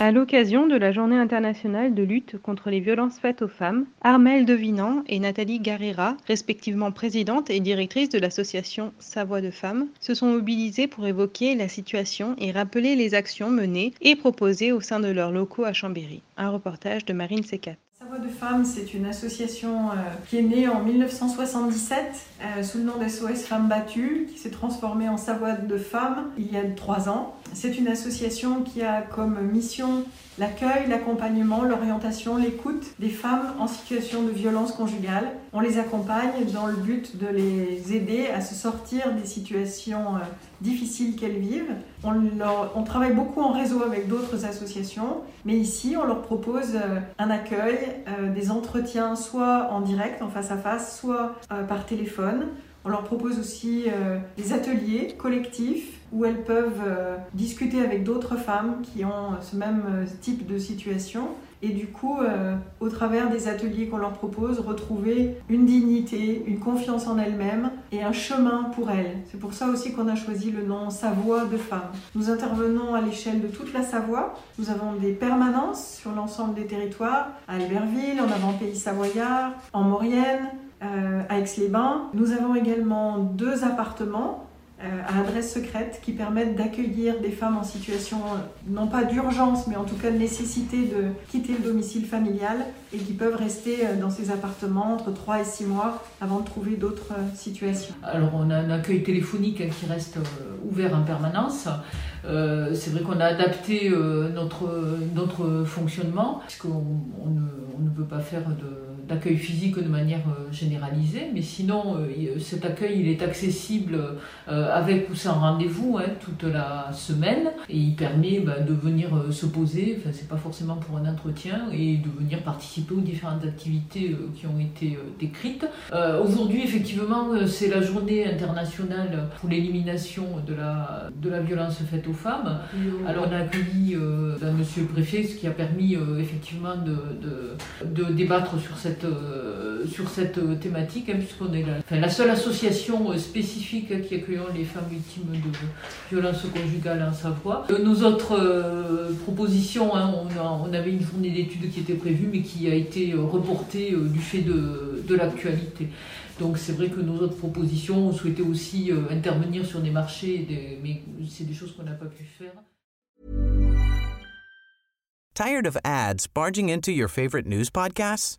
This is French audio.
À l'occasion de la Journée internationale de lutte contre les violences faites aux femmes, Armelle Devinant et Nathalie Garrera, respectivement présidente et directrice de l'association Sa Voix de Femmes, se sont mobilisées pour évoquer la situation et rappeler les actions menées et proposées au sein de leurs locaux à Chambéry. Un reportage de Marine Secat. Femmes, c'est une association euh, qui est née en 1977 euh, sous le nom d'SOS Femmes Battues, qui s'est transformée en Sa Voix de Femmes il y a trois ans. C'est une association qui a comme mission l'accueil, l'accompagnement, l'orientation, l'écoute des femmes en situation de violence conjugale. On les accompagne dans le but de les aider à se sortir des situations euh, difficiles qu'elles vivent. On, travaille beaucoup en réseau avec d'autres associations, mais ici on leur propose euh, un accueil, euh, des entretiens soit en direct, en face à face, soit par téléphone. On leur propose aussi euh, des ateliers collectifs où elles peuvent euh, discuter avec d'autres femmes qui ont euh, ce même type de situation et du coup, au travers des ateliers qu'on leur propose, retrouver une dignité, une confiance en elles-mêmes et un chemin pour elles. C'est pour ça aussi qu'on a choisi le nom Savoie de femmes. Nous intervenons à l'échelle de toute la Savoie. Nous avons des permanences sur l'ensemble des territoires, à Albertville, en avant-pays savoyard, en Maurienne, à Aix-les-Bains. Nous avons également deux appartements euh, à adresse secrète qui permettent d'accueillir des femmes en situation, euh, non pas d'urgence, mais en tout cas de nécessité de quitter le domicile familial et qui peuvent rester euh, dans ces appartements entre 3 et 6 mois avant de trouver d'autres euh, situations. Alors on a un accueil téléphonique hein, qui reste euh, ouvert en permanence. Euh, c'est vrai qu'on a adapté euh, notre, notre fonctionnement, puisqu'on on ne, on peut pas faire d'accueil physique de manière euh, généralisée, mais sinon euh, cet accueil il est accessible euh, avec ou sans rendez-vous hein, toute la semaine et il permet bah, de venir euh, se poser, enfin c'est pas forcément pour un entretien, et de venir participer aux différentes activités euh, qui ont été euh, décrites. Euh, Aujourd'hui, effectivement, euh, c'est la journée internationale pour l'élimination de la, de la violence faite aux femmes. Alors, on a accueilli euh, un monsieur le préfet, ce qui a permis euh, effectivement de, de, de débattre sur cette, euh, sur cette euh, thématique, hein, puisqu'on est la, enfin, la seule association euh, spécifique qui accueillons les femmes victimes de violences conjugales en Savoie. Euh, nos autres euh, propositions, hein, on, avait une journée d'études qui était prévue, mais qui a été euh, reportée du fait de, de l'actualité. Donc c'est vrai que nos autres propositions, on souhaitait aussi intervenir sur des marchés, mais c'est des choses qu'on n'a pas pu faire. Tired of ads barging into your favorite news podcasts?